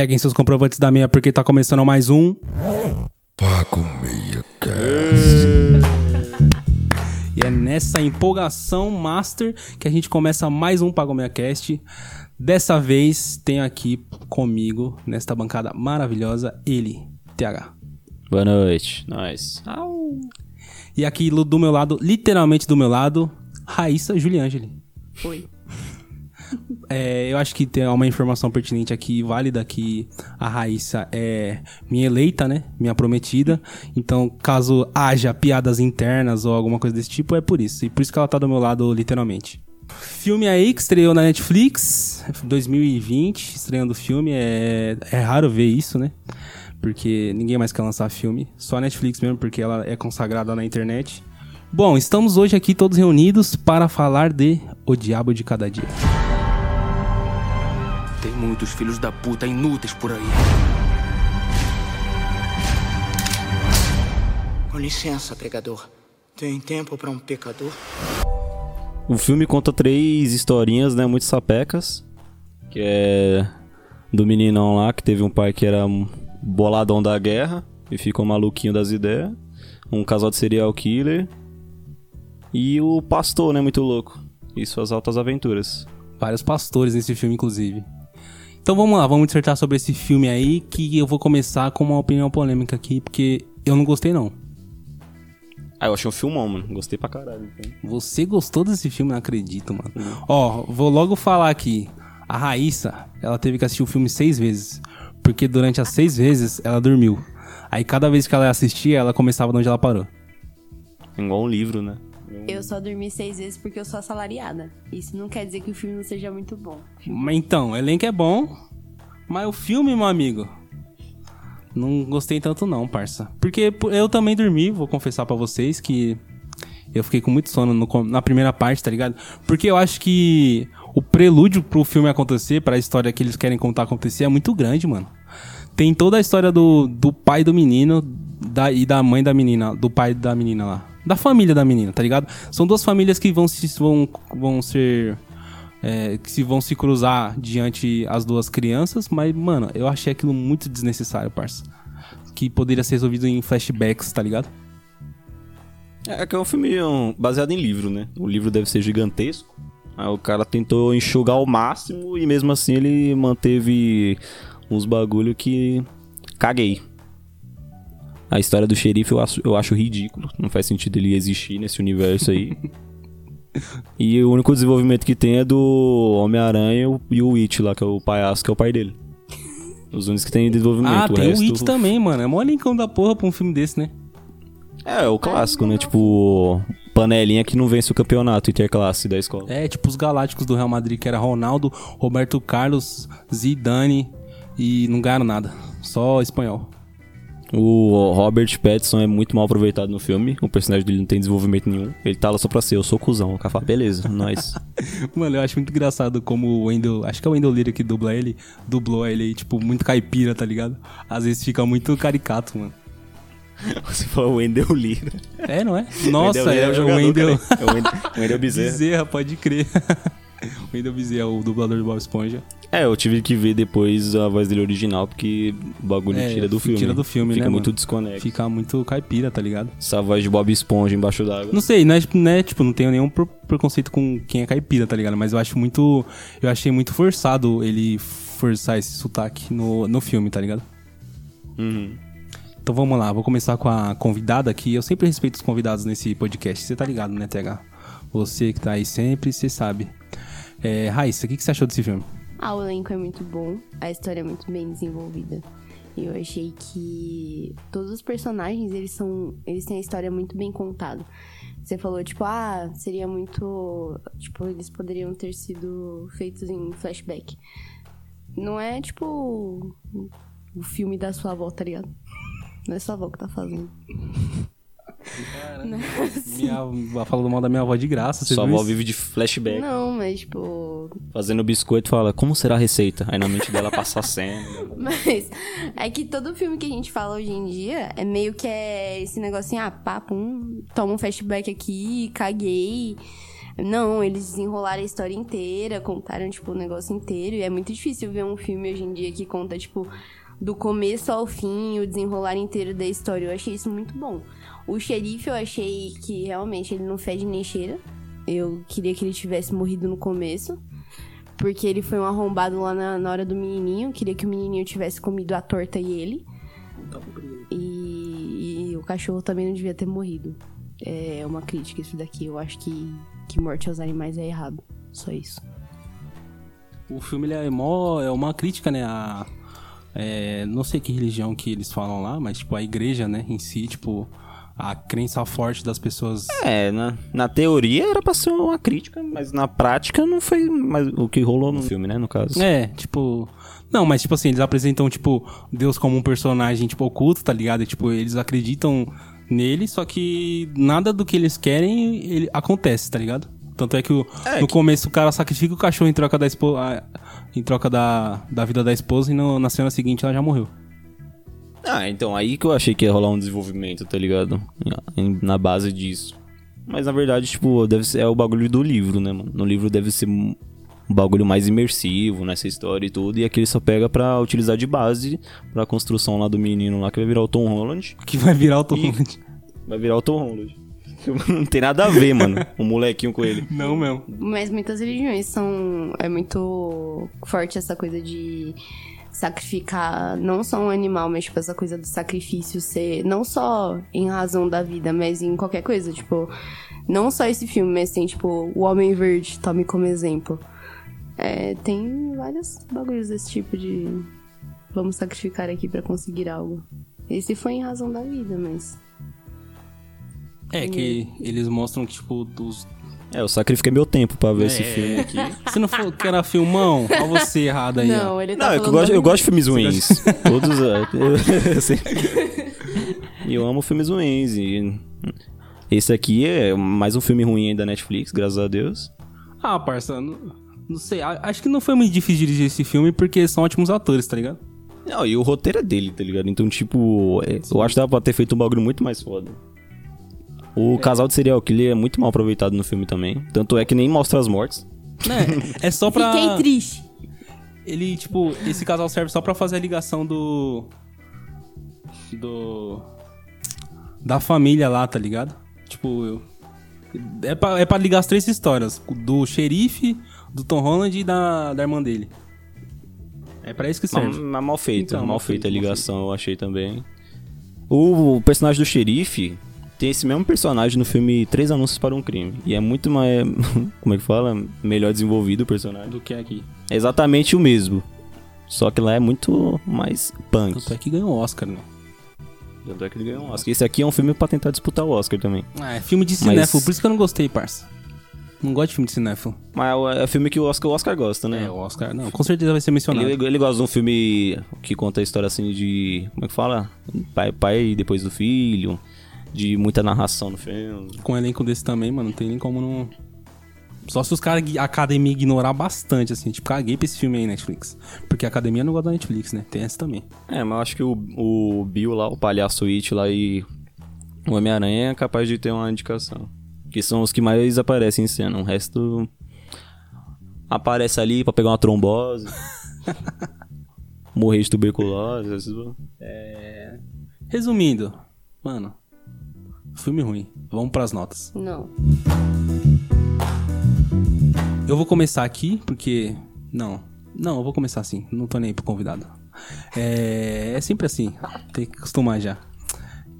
Peguem seus comprovantes da meia porque tá começando mais um. Pago Meia Cast. E é nessa empolgação master que a gente começa mais um Pago Meia Cast. Dessa vez tenho aqui comigo, nesta bancada maravilhosa, ele, TH. Boa noite. Nós. E aqui do meu lado, literalmente do meu lado, Raíssa Juliangeli. Oi. É, eu acho que tem uma informação pertinente aqui, válida, que a Raíssa é minha eleita, né? Minha prometida. Então, caso haja piadas internas ou alguma coisa desse tipo, é por isso. E por isso que ela tá do meu lado, literalmente. Filme aí que estreou na Netflix, 2020, estreando filme. É, é raro ver isso, né? Porque ninguém mais quer lançar filme. Só a Netflix mesmo, porque ela é consagrada na internet. Bom, estamos hoje aqui todos reunidos para falar de O Diabo de Cada Dia. Tem muitos filhos da puta inúteis por aí. Com licença, pregador. Tem tempo para um pecador? O filme conta três historinhas, né? Muito sapecas. Que é do meninão lá que teve um pai que era um boladão da guerra e ficou maluquinho das ideias. Um casal de serial killer. E o pastor, né? Muito louco. E suas altas aventuras. Vários pastores nesse filme, inclusive. Então vamos lá, vamos dissertar sobre esse filme aí, que eu vou começar com uma opinião polêmica aqui, porque eu não gostei não. Ah, eu achei um filmão, mano. Gostei pra caralho. então. Você gostou desse filme? Não acredito, mano. Ó, vou logo falar aqui. A Raíssa, ela teve que assistir o filme seis vezes. Porque durante as seis vezes ela dormiu. Aí cada vez que ela assistia, ela começava de onde ela parou. Igual um livro, né? Eu só dormi seis vezes porque eu sou assalariada. Isso não quer dizer que o filme não seja muito bom. Mas então, o elenco é bom, mas o filme, meu amigo, não gostei tanto não, parça. Porque eu também dormi, vou confessar pra vocês que eu fiquei com muito sono no na primeira parte, tá ligado? Porque eu acho que o prelúdio pro filme acontecer, pra história que eles querem contar acontecer, é muito grande, mano. Tem toda a história do, do pai do menino da, e da mãe da menina, do pai da menina lá. Da família da menina, tá ligado? São duas famílias que vão, se, vão, vão ser é, que se vão se cruzar diante as duas crianças, mas, mano, eu achei aquilo muito desnecessário, parça. Que poderia ser resolvido em flashbacks, tá ligado? É que é um filme um, baseado em livro, né? O livro deve ser gigantesco. Aí o cara tentou enxugar ao máximo e mesmo assim ele manteve uns bagulho que caguei. A história do xerife eu acho, eu acho ridículo. Não faz sentido ele existir nesse universo aí. e o único desenvolvimento que tem é do Homem-Aranha e o- e o It lá, que é o palhaço, que é o pai dele. Os únicos que tem desenvolvimento. Ah, tem resto- o It também, mano. É mó linkão da porra pra um filme desse, né? É, o clássico, né? Tipo, panelinha que não vence o campeonato interclasse da escola. É, tipo os galácticos do Real Madrid, que era Ronaldo, Roberto Carlos, Zidane e não ganharam nada. Só espanhol. O Robert Pattinson é muito mal aproveitado no filme. O personagem dele não tem desenvolvimento nenhum. Ele tá lá só pra ser, eu sou cuzão. O cara fala, beleza, nós. Mano, eu acho muito engraçado como o Wendell. Acho que é o Wendell Lira que dubla ele. Dublou ele, tipo, muito caipira, tá ligado? Às vezes fica muito caricato, mano. Você falou Wendell Lira. É, não é? Nossa, Wendell é, o o jogador, Wendell. cara. É o Wendell, Wendell Bezerra. Bezerra, pode crer. o Wendell Bezerra, o dublador do Bob Esponja. É, eu tive que ver depois a voz dele original, porque o bagulho É, tira do filme. tira do filme, Fica né, muito mano? desconexo. Fica muito caipira, tá ligado? Essa voz de Bob Esponja embaixo d'água. Não sei, não é, não é, tipo, não tenho nenhum pre- preconceito com quem é caipira, tá ligado? Mas eu acho muito. Eu achei muito forçado ele forçar esse sotaque no, no filme, tá ligado? Uhum. Então vamos lá, vou começar com a convidada aqui. Eu sempre respeito os convidados nesse podcast, você tá ligado, né, TH? Você que tá aí sempre, você sabe. É, Raíssa, o que, que você achou desse filme? Ah, o elenco é muito bom, a história é muito bem desenvolvida. Eu achei que todos os personagens, eles são. Eles têm a história muito bem contada. Você falou, tipo, ah, seria muito. Tipo, eles poderiam ter sido feitos em flashback. Não é tipo o filme da sua avó, tá ligado? Não é sua avó que tá fazendo. Minha, falando mal da minha avó de graça, você Sua avó isso? vive de flashback. Não, mas tipo. Fazendo biscoito fala, como será a receita? Aí na mente dela passa a cena. Mas é que todo filme que a gente fala hoje em dia é meio que é esse negocinho, ah, papo, um, toma um flashback aqui, caguei. Não, eles desenrolaram a história inteira, contaram, tipo, o negócio inteiro. E é muito difícil ver um filme hoje em dia que conta, tipo, do começo ao fim, o desenrolar inteiro da história. Eu achei isso muito bom. O xerife eu achei que realmente ele não fede nem cheira. Eu queria que ele tivesse morrido no começo. Porque ele foi um arrombado lá na, na hora do menininho. Queria que o menininho tivesse comido a torta e ele. E, e o cachorro também não devia ter morrido. É uma crítica isso daqui. Eu acho que, que morte aos animais é errado. Só isso. O filme ele é, mó, é uma crítica, né? A, é, não sei que religião que eles falam lá, mas tipo a igreja, né, em si, tipo a crença forte das pessoas. É, na, na teoria era pra ser uma crítica, mas na prática não foi mais o que rolou no filme, né, no caso. É, tipo. Não, mas tipo assim, eles apresentam, tipo, Deus como um personagem, tipo, oculto, tá ligado? E, tipo, eles acreditam nele, só que nada do que eles querem ele, acontece, tá ligado? Tanto é que o- É no que- começo o cara sacrifica o cachorro em troca da esposa. Em troca da, da vida da esposa e no- na cena seguinte ela já morreu. Ah, então aí que eu achei que ia rolar um desenvolvimento, tá ligado? Na base disso. Mas na verdade, tipo, deve ser é o bagulho do livro, né, mano? No livro deve ser um um bagulho mais imersivo nessa história e tudo. E aqui ele só pega pra utilizar de base pra construção lá do menino lá que vai virar o Tom Holland. Que vai virar o Tom. Holland. Vai virar o Tom Holland. Não tem nada a ver, mano. O molequinho com ele. Não mesmo. Mas muitas religiões são. É muito forte essa coisa de sacrificar não só um animal, mas tipo essa coisa do sacrifício ser não só em razão da vida, mas em qualquer coisa, tipo, não só esse filme, mas tem tipo o Homem Verde, tome como exemplo. É, tem vários bagulhos desse tipo de vamos sacrificar aqui pra conseguir algo. Esse foi em razão da vida, mas É que eles mostram que, tipo, dos. É, eu sacrifiquei meu tempo pra ver esse É. filme aqui. Se não for que era filmão, olha você errado aí. ó. não, ele tá Não, é que eu gosto, eu gosto de filmes ruins. Todos. é, eu- eu sempre- E eu amo filmes ruins. E esse aqui é mais um filme ruim aí da Netflix, graças a Deus. Ah, parça, não, não sei. Acho que não foi muito difícil dirigir esse filme porque são ótimos atores, tá ligado? Não, e o roteiro é dele, tá ligado? Então, tipo, é, eu acho que dava pra ter feito um bagulho muito mais foda. O casal de serial killer é muito mal aproveitado no filme também. Tanto é que nem mostra as mortes. Né? É só pra. Fiquei triste. Ele, tipo, esse casal serve só pra fazer a ligação do. Do. Da família lá, tá ligado? Tipo, eu. É pra, é pra ligar as três histórias: do xerife, do Tom Holland e da, da irmã dele. É pra isso que Mas, serve. mas mal feita, Então, mal, mal feita a feito, ligação, eu achei também. O, o personagem do xerife tem esse mesmo personagem no filme Três Anúncios para um Crime. E é muito mais. Como é que fala? Melhor desenvolvido o personagem. Do que aqui. É exatamente o mesmo. Só que lá é muito mais punk. Tanto é que ganhou o Oscar, né? Tanto é que ele ganhou um Oscar. Esse aqui é um filme pra tentar disputar o Oscar também. Ah, é filme de cinéfilo, por isso que eu não gostei, parça. Não gosto de filme de cinéfilo. Mas é, é filme que o Oscar, o Oscar gosta, né? É, o Oscar, não, com certeza vai ser mencionado. Ele, ele gosta de um filme que conta a história assim de. Como é que fala? Pai, pai depois do filho. De muita narração no filme. Com um elenco desse também, mano, não tem nem como não. Só se os caras, a academia ignorar bastante, assim. Tipo, caguei pra esse filme aí, Netflix. Porque a academia não gosta da Netflix, né? Tem essa também. É, mas eu acho que o, o Bill lá, o palhaço It lá e o Homem-Aranha é capaz de ter uma indicação. Que são os que mais aparecem em cena. O resto aparece ali pra pegar uma trombose. morrer de tuberculose. essas- Resumindo, mano. Filme ruim. Vamos pras notas. Não. Eu vou começar aqui, porque. Não. Não, eu vou começar assim. Não tô nem aí pro convidado. É, é sempre assim. Tem que acostumar já.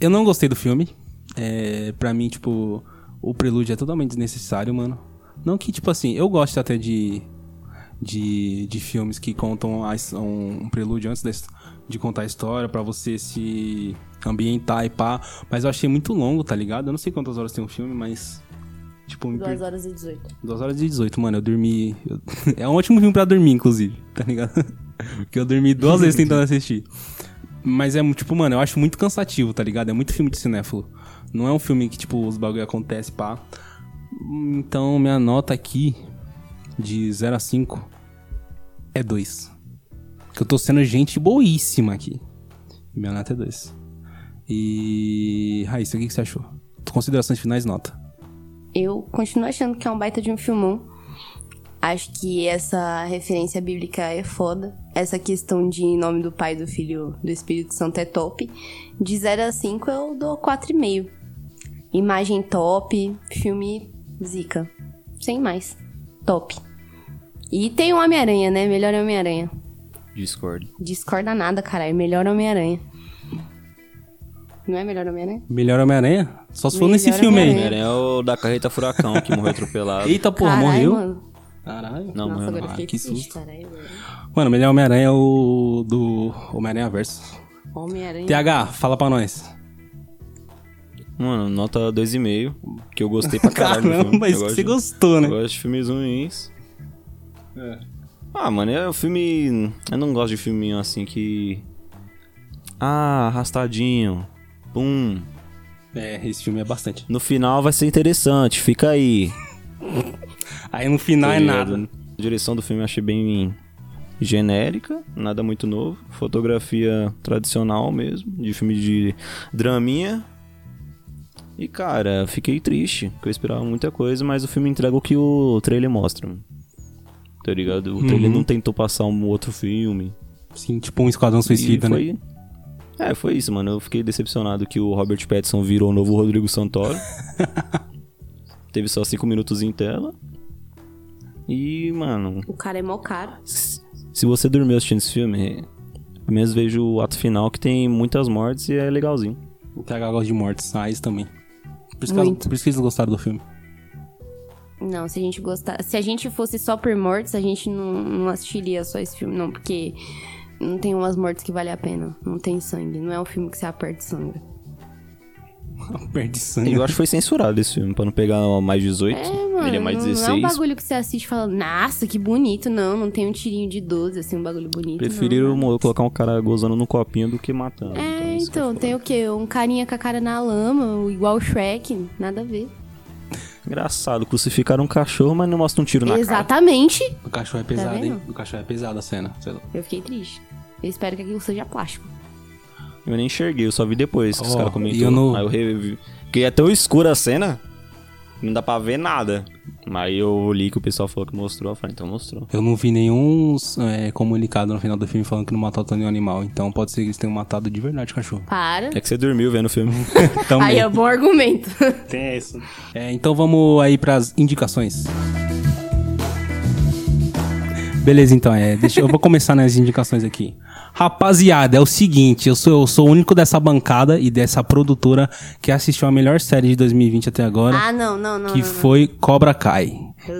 Eu não gostei do filme. É, pra mim, tipo, o prelúdio é totalmente desnecessário, mano. Não que, tipo assim, eu gosto até de. De, de filmes que contam a um, um prelúdio antes his- de contar a história, pra você se ambientar e pá. Mas eu achei muito longo, tá ligado? Eu não sei quantas horas tem um filme, mas. Tipo, me 2 horas e 18. 2 horas e 18, mano. Eu dormi. eu- É um ótimo filme pra dormir, inclusive, tá ligado? Porque eu dormi duas vezes tentando assistir. Mas é, tipo, mano, eu acho muito cansativo, tá ligado? É muito filme de cinéfilo. Não é um filme que, tipo, os bagulho acontece, pá. Então, minha nota aqui, de 0 a 5, é 2. Porque eu tô sendo gente boíssima aqui. Minha nota é 2. E. Raíssa, o que, você achou? Considerações finais, nota. Eu continuo achando que é um baita de um filmão. Acho que essa referência bíblica é foda. Essa questão de em nome do Pai, do Filho, do Espírito Santo é top. De 0 a 5 eu dou 4,5. Imagem top, filme zica. Sem mais. Top. E tem o Homem-Aranha, né? Melhor Homem-Aranha. Discord. Discorda nada, caralho. Melhor Homem-Aranha. Não é melhor Homem-Aranha? Melhor Homem-Aranha? Só se for nesse Melhor filme aí. Homem-Aranha. É o da carreta furacão que morreu atropelado. Eita porra, Caralho, morreu? Mano. Caralho. Não, Nossa, morreu agora não. Ah, que susto. velho. Mano, melhor Homem-Aranha é o do Homem-Aranha Verso. Homem-Aranha. TH, fala pra nós. Mano, nota 2,5. Que eu gostei pra caralho Caramba, mas você de- gostou, né? Eu gosto de filmes ruins. Ah, mano, é um filme. Eu não gosto de filminho assim que. Ah, arrastadinho. Pum. É, esse filme é bastante. No final vai ser interessante, fica aí. Aí no final Tá é ligado? nada. A direção do filme eu achei bem genérica, nada muito novo. Fotografia tradicional mesmo, de filme de draminha. E cara, fiquei triste, porque eu esperava muita coisa, mas o filme entrega o que o trailer mostra. Tá ligado? O trailer Uhum. não tentou passar um outro filme. Sim, tipo um Esquadrão Suicida, e né? Foi... É, foi isso, mano. Eu fiquei decepcionado que o Robert Pattinson virou o novo Rodrigo Santoro. Teve só cinco minutos em tela. E, mano, O cara é mó caro. se você dormiu assistindo esse filme, pelo menos vejo o ato final que tem muitas mortes e é legalzinho. O TH gosta de mortes. Ah, isso também. Por isso, que, Muito. por isso que eles gostaram do filme. Não, se a gente gostar. Se a gente fosse só por mortes, a gente não, não assistiria só esse filme, não, porque não tem umas mortes que vale a pena. Não tem sangue. Não é um filme que você aperta sangue. Perde sangue. Eu acho que foi censurado esse filme, pra não pegar mais 18. É, mano. ele é mais não, 16. não é um bagulho que você assiste e fala, nossa, que bonito. Não, não tem um tirinho de 12, assim, um bagulho bonito. Preferiram não. mo- colocar um cara gozando no copinho do que matando. É, isso que então, tem o quê? Um carinha com a cara na lama, igual o Shrek. Nada a ver. Engraçado, crucificaram um cachorro, mas não mostra um tiro na cara. Exatamente. O cachorro é pesado, hein? vendo? O cachorro é pesado a cena. sei lá. Eu fiquei triste. Eu espero que aquilo seja plástico. Eu nem enxerguei, eu só vi depois que os Ó, caras e comentaram. eu não- Aí eu revi. Porque é tão escura a cena, não dá pra ver nada. Aí eu li que o pessoal falou que mostrou, eu falei, então mostrou. Eu não vi nenhum é, comunicado no final do filme falando que não matou nenhum animal. Então pode ser que eles tenham matado de verdade o cachorro. Para. É que você dormiu vendo o filme. Aí é bom argumento. Tem isso. É, então vamos aí pras indicações. Beleza, então, é, deixa, eu vou começar nas indicações aqui. Rapaziada, é o seguinte, eu sou, eu sou o único dessa bancada e dessa produtora que assistiu a melhor série de 2020 até agora, ah, não, não, não. que não, não. foi Cobra Kai.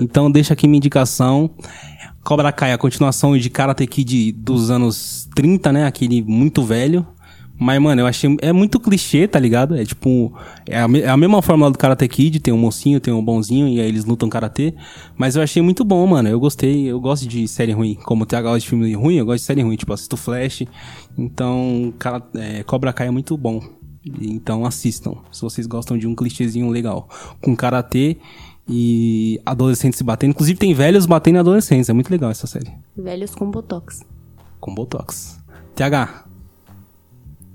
Então deixa aqui minha indicação. Cobra Kai, a continuação de Karate Kid dos anos 30, né? Aquele muito velho. Mas, mano, eu achei. É muito clichê, tá ligado? É tipo. É a, me- é a mesma fórmula do Karate Kid: tem um mocinho, tem um bonzinho, e aí eles lutam karatê. Mas eu achei muito bom, mano. Eu gostei. Eu gosto de série ruim. Como o TH gosta de filme ruim, eu gosto de série ruim. Tipo, assisto Flash. Então, cara, é, Cobra Kai é muito bom. Então, assistam. Se vocês gostam de um clichêzinho legal. Com karatê e adolescentes se batendo. Inclusive, tem velhos batendo em adolescentes. É muito legal essa série. Velhos com botox. Com Botox. TH.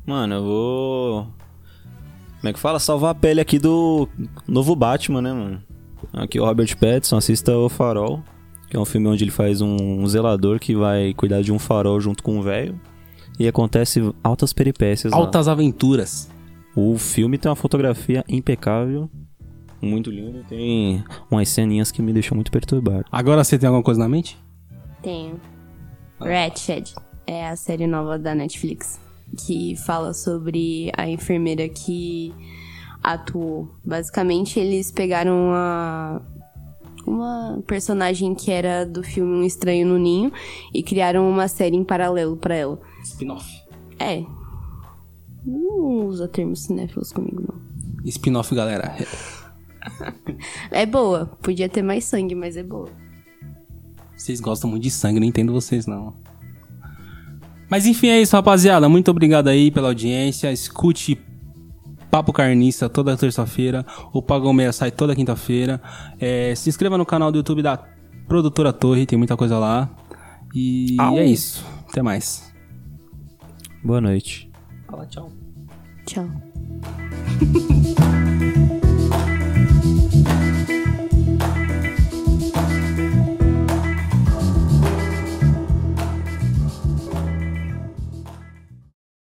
Mano, eu vou. Como é que fala? Salvar a pele aqui do novo Batman, né, mano? Aqui o Robert Pattinson, assista O Farol, que é um filme onde ele faz um, zelador que vai cuidar de um farol junto com um velho. E acontece altas peripécias lá. Altas Aventuras. O filme tem uma fotografia impecável, muito lindo. Tem umas ceninhas que me deixam muito perturbado. Agora você tem alguma coisa na mente? Tenho. Ratched é a série nova da Netflix que fala sobre a enfermeira que atuou. Basicamente, eles pegaram uma uma personagem que era do filme Um Estranho no Ninho e criaram uma série em paralelo pra ela. Spin-off. É. Não usa termos cinéfilos comigo, não. Spin-off, galera. É boa. Podia ter mais sangue, mas é boa. Vocês gostam muito de sangue, não entendo vocês, não. Mas enfim, é isso, rapaziada. Muito obrigado aí pela audiência. Escute Papo Carniça toda terça-feira. O Pagão Meia sai toda quinta-feira. É, se inscreva no canal do YouTube da Produtora Torre, tem muita coisa lá. E Au. é isso. Até mais. Boa noite. Fala tchau. Tchau.